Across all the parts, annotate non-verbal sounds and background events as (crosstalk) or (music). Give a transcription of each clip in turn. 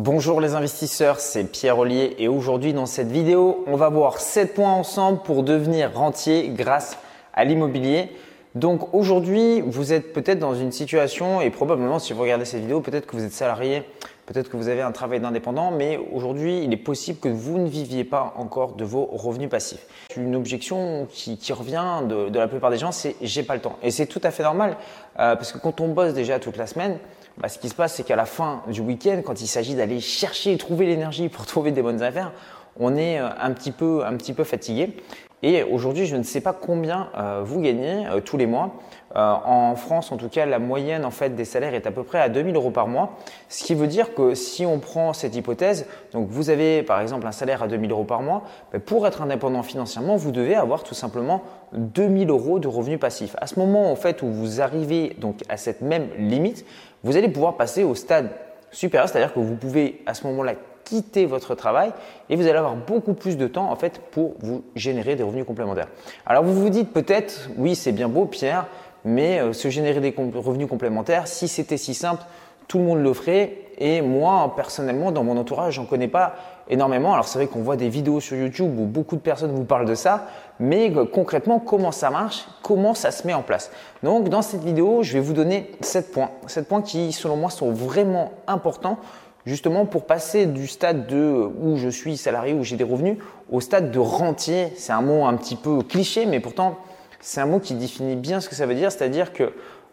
Bonjour les investisseurs, c'est Pierre Ollier et aujourd'hui dans cette vidéo, on va voir 7 points ensemble pour devenir rentier grâce à l'immobilier. Donc aujourd'hui, vous êtes peut-être dans une situation et probablement si vous regardez cette vidéo, peut-être que vous êtes salarié, peut-être que vous avez un travail d'indépendant, mais aujourd'hui, il est possible que vous ne viviez pas encore de vos revenus passifs. Une objection qui, revient de, la plupart des gens, c'est j'ai pas le temps. Et c'est tout à fait normal euh, parce que quand on bosse déjà toute la semaine, bah, ce qui se passe, c'est qu'à la fin du week-end, quand il s'agit d'aller chercher et trouver l'énergie pour (laughs) trouver des bonnes affaires, on est euh, un petit peu, un petit peu fatigué. Et aujourd'hui, je ne sais pas combien euh, vous gagnez euh, tous les mois. Euh, en France, en tout cas, la moyenne en fait des salaires est à peu près à 2000 euros par mois. Ce qui veut dire que si on prend cette hypothèse, donc vous avez par exemple un salaire à 2000 euros par mois, pour être indépendant financièrement, vous devez avoir tout simplement 2000 euros de revenus passifs. À ce moment en fait où vous arrivez donc à cette même limite, vous allez pouvoir passer au stade supérieur, c'est-à-dire que vous pouvez à ce moment-là quitter votre travail et vous allez avoir beaucoup plus de temps en fait pour vous générer des revenus complémentaires. Alors vous vous dites peut-être, oui c'est bien beau Pierre, mais euh, se générer des revenus complémentaires, si c'était si simple, tout le monde le ferait. Et moi, personnellement, dans mon entourage, j'en connais pas énormément. Alors c'est vrai qu'on voit des vidéos sur YouTube où beaucoup de personnes vous parlent de ça, mais euh, concrètement, comment ça marche, comment ça se met en place? Donc dans cette vidéo, je vais vous donner 7 points. 7 points qui, selon moi, sont vraiment importants justement pour passer du stade de où je suis salarié, où j'ai des revenus, au stade de rentier. C'est un mot un petit peu cliché, mais pourtant c'est un mot qui définit bien ce que ça veut dire, c'est-à-dire que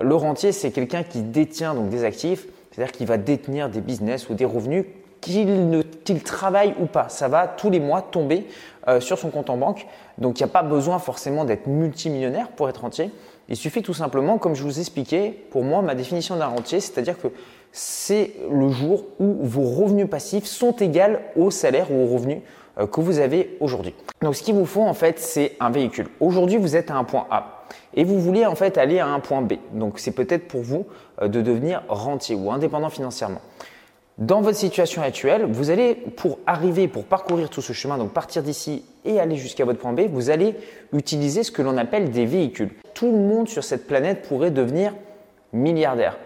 le rentier, c'est quelqu'un qui détient donc des actifs, c'est-à-dire qu'il va détenir des business ou des revenus qu'il travaille ou pas. Ça va tous les mois tomber euh, sur son compte en banque. Donc il n'y a pas besoin forcément d'être multimillionnaire pour être rentier. Il suffit tout simplement, comme je vous expliquais, pour moi, ma définition d'un rentier, c'est-à-dire que c'est le jour où vos revenus passifs sont égaux au salaire ou aux revenus euh, que vous avez aujourd'hui. Donc ce qu'il vous faut en fait, c'est un véhicule. Aujourd'hui, vous êtes à un point A et vous voulez en fait aller à un point B. Donc c'est peut-être pour vous euh, de devenir rentier ou indépendant financièrement. Dans votre situation actuelle, vous allez, pour arriver, pour parcourir tout ce chemin, donc partir d'ici et aller jusqu'à votre point B, vous allez utiliser ce que l'on appelle des véhicules. Tout le monde sur cette planète pourrait devenir milliardaire.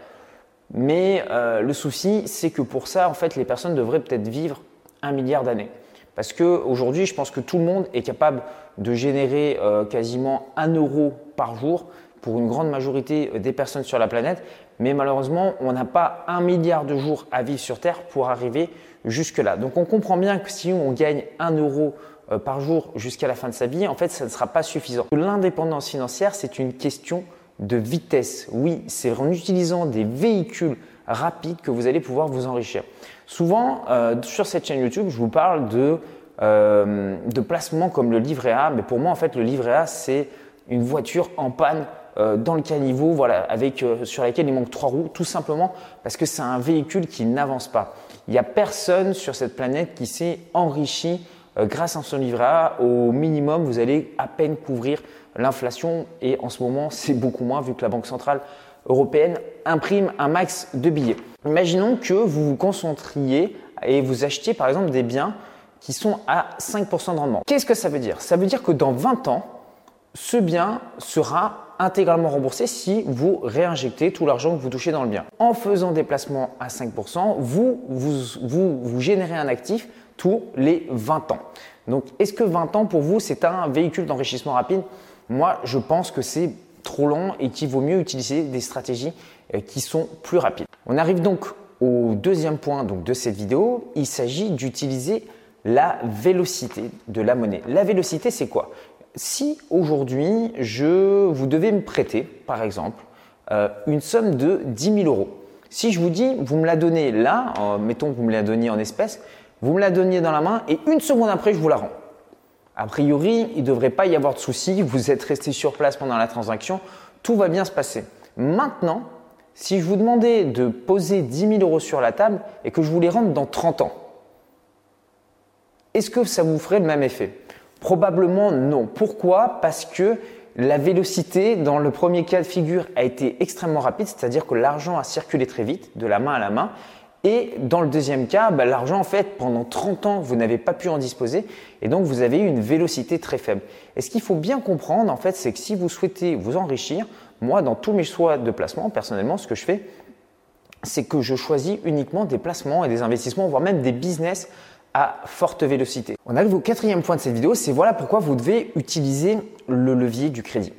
Mais euh, le souci, c'est que pour ça, en fait, les personnes devraient peut-être vivre un milliard d'années. Parce qu'aujourd'hui, je pense que tout le monde est capable de générer euh, quasiment un euro par jour pour une grande majorité des personnes sur la planète. Mais malheureusement, on n'a pas un milliard de jours à vivre sur Terre pour arriver jusque-là. Donc on comprend bien que si on gagne un euro euh, par jour jusqu'à la fin de sa vie, en fait, ça ne sera pas suffisant. L'indépendance financière, c'est une question de vitesse. Oui, c'est en utilisant des véhicules rapides que vous allez pouvoir vous enrichir. Souvent, euh, sur cette chaîne YouTube, je vous parle de, euh, de placements comme le livret A, mais pour moi, en fait, le livret A, c'est une voiture en panne euh, dans le caniveau, voilà, avec, sur laquelle il manque trois roues, tout simplement parce que c'est un véhicule qui n'avance pas. Il n'y a personne sur cette planète qui s'est enrichi grâce à son livret A. Au minimum, vous allez à peine couvrir l'inflation et en ce moment c'est beaucoup moins vu que la Banque centrale européenne imprime un max de billets. Imaginons que vous vous concentriez et vous achetiez par exemple des biens qui sont à 5% de rendement. Qu'est-ce que ça veut dire? Ça veut dire que dans 20 ans, ce bien sera intégralement remboursé si vous réinjectez tout l'argent que vous touchez dans le bien. En faisant des placements à 5%, vous, vous, vous, vous générez un actif tous les 20 ans. Donc, est-ce que 20 ans pour vous, c'est un véhicule d'enrichissement rapide? Moi, je pense que c'est trop long et qu'il vaut mieux utiliser des stratégies euh, qui sont plus rapides. On arrive donc au deuxième point de cette vidéo. Il s'agit d'utiliser la vélocité de la monnaie. La vélocité, c'est quoi? Si aujourd'hui, je, vous devez me prêter, par exemple, euh, une somme de 10 000 euros. Si je vous dis, vous me la donnez là, mettons que vous me la donniez en espèces, vous me la donniez dans la main et une seconde après, je vous la rends. A priori, il ne devrait pas y avoir de souci. Vous êtes resté sur place pendant la transaction. Tout va bien se passer. Maintenant, si je vous demandais de poser 10 000 euros sur la table et que je vous les rende dans 30 ans, est-ce que ça vous ferait le même effet? Probablement non. Pourquoi? Parce que la vélocité dans le premier cas de figure a été extrêmement rapide, c'est-à-dire que l'argent a circulé très vite, de la main à la main, et dans le deuxième cas, bah, l'argent, en fait, pendant 30 ans, vous n'avez pas pu en disposer et donc vous avez eu une vélocité très faible. Et ce qu'il faut bien comprendre, en fait, c'est que si vous souhaitez vous enrichir, moi, dans tous mes choix de placement, personnellement, ce que je fais, c'est que je choisis uniquement des placements et des investissements, voire même des business à forte vélocité. On arrive au quatrième point de cette vidéo, c'est voilà pourquoi vous devez utiliser le levier du crédit.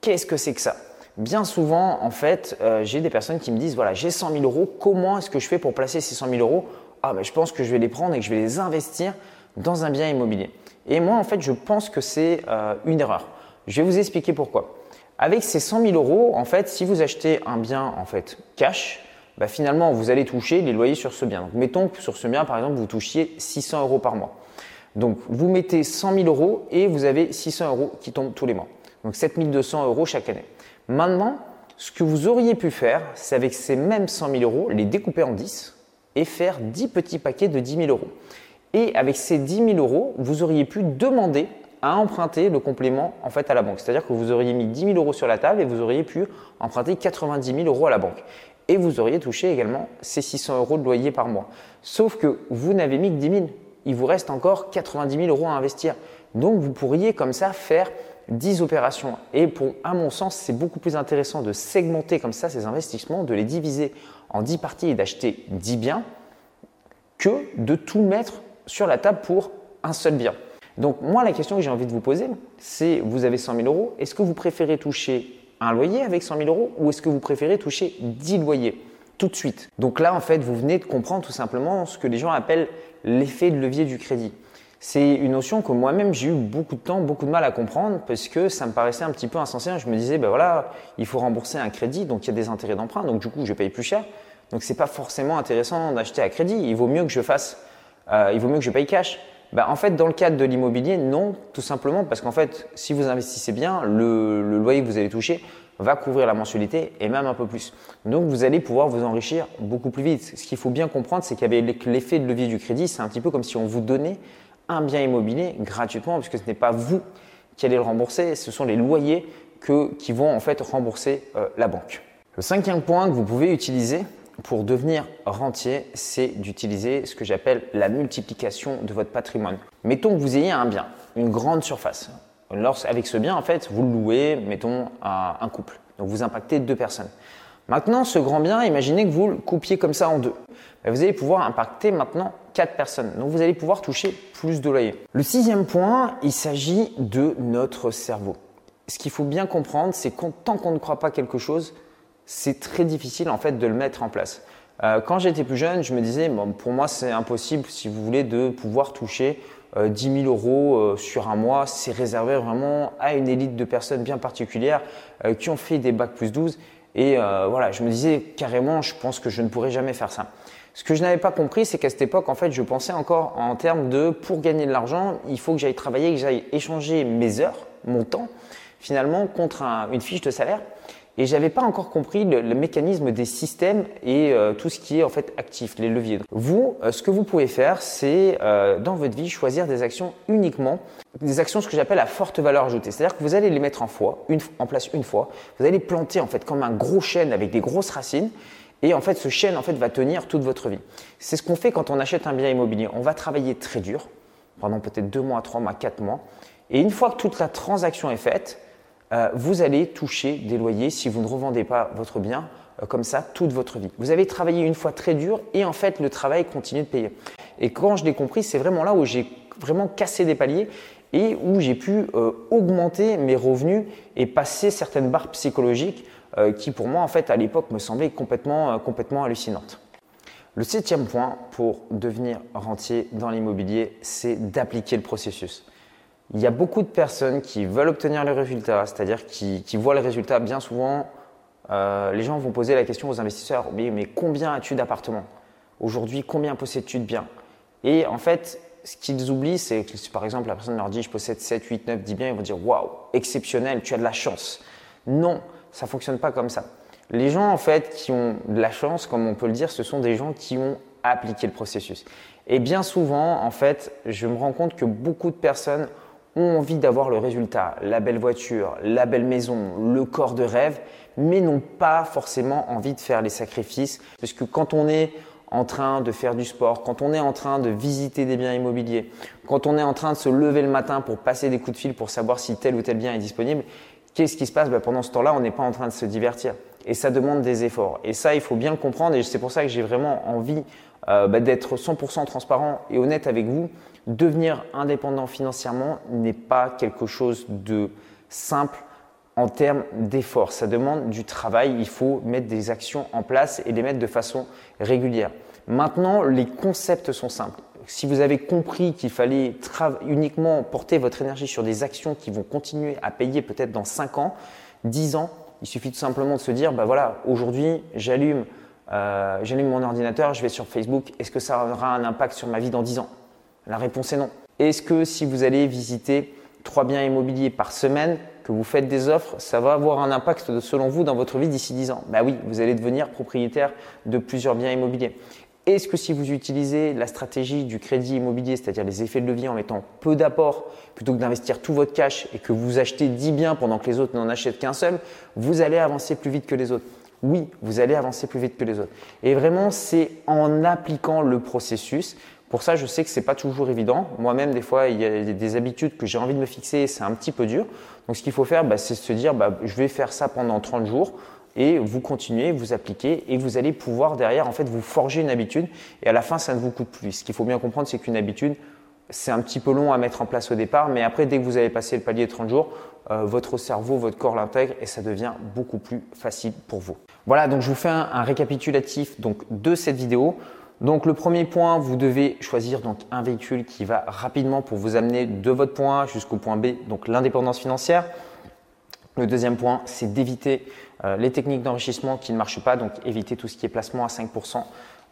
Qu'est-ce que c'est que ça? Bien souvent, en fait, euh, j'ai des personnes qui me disent voilà, j'ai 100 000 euros, comment est-ce que je fais pour placer ces 100 000 euros? Ah, ben, je pense que je vais les prendre et que je vais les investir dans un bien immobilier. Et moi, en fait, je pense que c'est euh, une erreur. Je vais vous expliquer pourquoi. Avec ces 100 000 euros, en fait, si vous achetez un bien en fait cash, bah, finalement, vous allez toucher les loyers sur ce bien. Donc, mettons que sur ce bien, par exemple, vous touchiez 600 euros par mois. Donc, vous mettez 100 000 euros et vous avez 600 euros qui tombent tous les mois. Donc, 7200 euros chaque année. Maintenant, ce que vous auriez pu faire, c'est avec ces mêmes 100 000 euros, les découper en 10 et faire 10 petits paquets de 10 000 euros. Et avec ces 10 000 euros, vous auriez pu demander à emprunter le complément en fait à la banque. C'est-à-dire que vous auriez mis 10 000 euros sur la table et vous auriez pu emprunter 90 000 euros à la banque et vous auriez touché également ces 600 euros de loyer par mois. Sauf que vous n'avez mis que 10 000. Il vous reste encore 90 000 euros à investir. Donc vous pourriez comme ça faire 10 opérations. Et pour, à mon sens, c'est beaucoup plus intéressant de segmenter comme ça ces investissements, de les diviser en 10 parties et d'acheter 10 biens que de tout mettre sur la table pour un seul bien. Donc moi, la question que j'ai envie de vous poser, c'est vous avez 100 000 euros, est-ce que vous préférez toucher un loyer avec 100 000 euros ou est-ce que vous préférez toucher 10 loyers tout de suite? Donc là, en fait, vous venez de comprendre tout simplement ce que les gens appellent l'effet de levier du crédit. C'est une notion que moi-même j'ai eu beaucoup de temps, beaucoup de mal à comprendre parce que ça me paraissait un petit peu insensé. Je me disais, ben voilà, il faut rembourser un crédit, donc il y a des intérêts d'emprunt, donc du coup je paye plus cher. Donc c'est pas forcément intéressant d'acheter à crédit. Il vaut mieux que je fasse, euh, il vaut mieux que je paye cash. Ben, en fait, dans le cadre de l'immobilier, non, tout simplement parce qu'en fait, si vous investissez bien, le, le, loyer que vous allez toucher va couvrir la mensualité et même un peu plus. Donc, vous allez pouvoir vous enrichir beaucoup plus vite. Ce qu'il faut bien comprendre, c'est qu'avec l'effet de levier du crédit, c'est un petit peu comme si on vous donnait un bien immobilier gratuitement, puisque ce n'est pas vous qui allez le rembourser, ce sont les loyers qui vont en fait rembourser euh, la banque. Le cinquième point que vous pouvez utiliser, pour devenir rentier, c'est d'utiliser ce que j'appelle la multiplication de votre patrimoine. Mettons que vous ayez un bien, une grande surface. avec ce bien, en fait, vous le louez, mettons, à un couple. Donc vous impactez deux personnes. Maintenant, ce grand bien, imaginez que vous le coupiez comme ça en deux. Vous allez pouvoir impacter maintenant quatre personnes. Donc vous allez pouvoir toucher plus de loyers. Le sixième point, il s'agit de notre cerveau. Ce qu'il faut bien comprendre, c'est que tant qu'on ne croit pas quelque chose, c'est très difficile en fait de le mettre en place. Euh, quand j'étais plus jeune, je me disais, bon, pour moi c'est impossible, si vous voulez, de pouvoir toucher euh, 10 000 euros euh, sur un mois. C'est réservé vraiment à une élite de personnes bien particulières euh, qui ont fait des bacs plus 12. Et voilà, je me disais carrément, je pense que je ne pourrais jamais faire ça. Ce que je n'avais pas compris, c'est qu'à cette époque, en fait, je pensais encore en termes de pour gagner de l'argent, il faut que j'aille travailler, que j'aille échanger mes heures, mon temps, finalement, contre une fiche de salaire et j'avais pas encore compris le, mécanisme des systèmes et euh, tout ce qui est en fait actif, les leviers. Vous, euh, ce que vous pouvez faire, c'est euh, dans votre vie choisir des actions uniquement, des actions ce que j'appelle à forte valeur ajoutée. C'est-à-dire que vous allez les mettre en, en place une fois, vous allez planter en fait comme un gros chêne avec des grosses racines. Et en fait, ce chêne en fait va tenir toute votre vie. C'est ce qu'on fait quand on achète un bien immobilier. On va travailler très dur pendant peut-être deux mois, trois mois, quatre mois. Et une fois que toute la transaction est faite, euh, vous allez toucher des loyers si vous ne revendez pas votre bien euh, comme ça toute votre vie. Vous avez travaillé une fois très dur et en fait le travail continue de payer. Et quand je l'ai compris, c'est vraiment là où j'ai vraiment cassé des paliers et où j'ai pu euh, augmenter mes revenus et passer certaines barres psychologiques qui pour moi en fait à l'époque me semblaient complètement, complètement hallucinantes. Le septième point pour devenir rentier dans l'immobilier, c'est d'appliquer le processus. Il y a beaucoup de personnes qui veulent obtenir le résultat, c'est-à-dire qui, voient le résultat bien souvent. Euh, les gens vont poser la question aux investisseurs mais, mais combien as-tu d'appartements Aujourd'hui, combien possèdes-tu de biens? Et en fait, ce qu'ils oublient, c'est que si par exemple la personne leur dit je possède 7, 8, 9, 10 biens, ils vont dire waouh, exceptionnel, tu as de la chance. Non, ça ne fonctionne pas comme ça. Les gens en fait qui ont de la chance, comme on peut le dire, ce sont des gens qui ont appliqué le processus. Et bien souvent, en fait, je me rends compte que beaucoup de personnes ont envie d'avoir le résultat, la belle voiture, la belle maison, le corps de rêve, mais n'ont pas forcément envie de faire les sacrifices. Parce que quand on est en train de faire du sport, quand on est en train de visiter des biens immobiliers, quand on est en train de se lever le matin pour passer des coups de fil pour savoir si tel ou tel bien est disponible, qu'est-ce qui se passe? Ben, Pendant ce temps-là, on n'est pas en train de se divertir. et ça demande des efforts. Et ça, il faut bien le comprendre et c'est pour ça que j'ai vraiment envie euh, bah, d'être 100% transparent et honnête avec vous. Devenir indépendant financièrement n'est pas quelque chose de simple en termes d'efforts. Ça demande du travail. Il faut mettre des actions en place et les mettre de façon régulière. Maintenant, les concepts sont simples. Si vous avez compris qu'il fallait uniquement porter votre énergie sur des actions qui vont continuer à payer peut-être dans 5 ans, 10 ans, il suffit tout simplement de se dire, bah voilà, aujourd'hui, j'allume euh, j'allume mon ordinateur, je vais sur Facebook, est-ce que ça aura un impact sur ma vie dans 10 ans? La réponse est non. Est-ce que si vous allez visiter trois biens immobiliers par semaine, que vous faites des offres, ça va avoir un impact selon vous dans votre vie d'ici 10 ans? Bah oui, vous allez devenir propriétaire de plusieurs biens immobiliers. Est-ce que si vous utilisez la stratégie du crédit immobilier, c'est-à-dire les effets de levier en mettant peu d'apport plutôt que d'investir tout votre cash et que vous achetez 10 biens pendant que les autres n'en achètent qu'un seul, vous allez avancer plus vite que les autres oui, vous allez avancer plus vite que les autres. Et vraiment, c'est en appliquant le processus. Pour ça, je sais que ce n'est pas toujours évident. Moi-même, des fois, il y a des habitudes que j'ai envie de me fixer et c'est un petit peu dur. Donc, ce qu'il faut faire, bah, c'est se dire, bah, je vais faire ça pendant 30 jours et vous continuez, vous appliquez et vous allez pouvoir derrière, en fait, vous forger une habitude et à la fin, ça ne vous coûte plus. Ce qu'il faut bien comprendre, c'est qu'une habitude, c'est un petit peu long à mettre en place au départ, mais après, dès que vous avez passé le palier de 30 jours, euh, votre cerveau, votre corps l'intègre et ça devient beaucoup plus facile pour vous. Voilà, donc je vous fais un, récapitulatif de cette vidéo. Donc le premier point, vous devez choisir un véhicule qui va rapidement pour vous amener de votre point A jusqu'au point B, donc l'indépendance financière. Le deuxième point, c'est d'éviter euh, les techniques d'enrichissement qui ne marchent pas, donc éviter tout ce qui est placement à 5%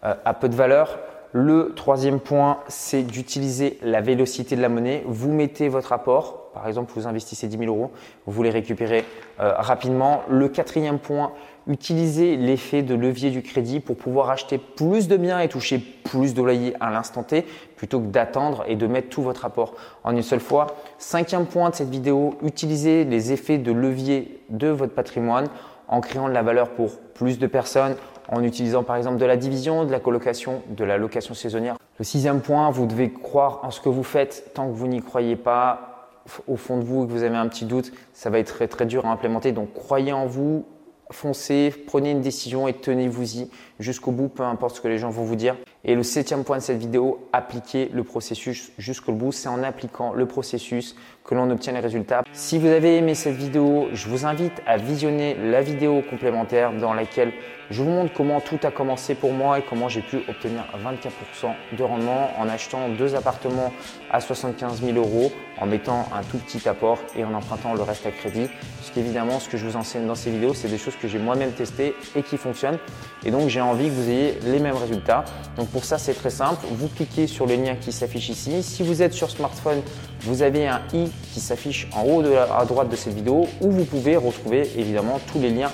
euh, à peu de valeur. Le troisième point, c'est d'utiliser la vélocité de la monnaie. Vous mettez votre apport, par exemple, vous investissez 10 000 euros, vous les récupérez euh, rapidement. Le quatrième point, utilisez l'effet de levier du crédit pour pouvoir acheter plus de biens et toucher plus de loyers à l'instant T plutôt que d'attendre et de mettre tout votre apport en une seule fois. Cinquième point de cette vidéo, utilisez les effets de levier de votre patrimoine en créant de la valeur pour plus de personnes, en utilisant par exemple de la division, de la colocation, de la location saisonnière. Le sixième point, vous devez croire en ce que vous faites tant que vous n'y croyez pas au fond de vous et que vous avez un petit doute, ça va être très, très dur à implémenter. Donc croyez en vous, foncez, prenez une décision et tenez-vous-y jusqu'au bout, peu importe ce que les gens vont vous dire. Et le septième point de cette vidéo, appliquez le processus jusqu'au bout. C'est en appliquant le processus que l'on obtient les résultats. Si vous avez aimé cette vidéo, je vous invite à visionner la vidéo complémentaire dans laquelle je vous montre comment tout a commencé pour moi et comment j'ai pu obtenir 24% de rendement en achetant deux appartements à 75 000 euros, en mettant un tout petit apport et en empruntant le reste à crédit. Parce qu'évidemment, ce que je vous enseigne dans ces vidéos, c'est des choses que j'ai moi-même testées et qui fonctionnent. Et donc, j'ai envie que vous ayez les mêmes résultats. Pour ça, c'est très simple. Vous cliquez sur le lien qui s'affiche ici. Si vous êtes sur smartphone, vous avez un i qui s'affiche en haut à droite de cette vidéo où vous pouvez retrouver évidemment tous les liens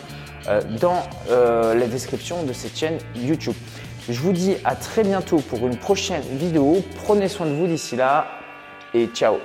euh, dans euh, la description de cette chaîne YouTube. Je vous dis à très bientôt pour une prochaine vidéo. Prenez soin de vous d'ici là et ciao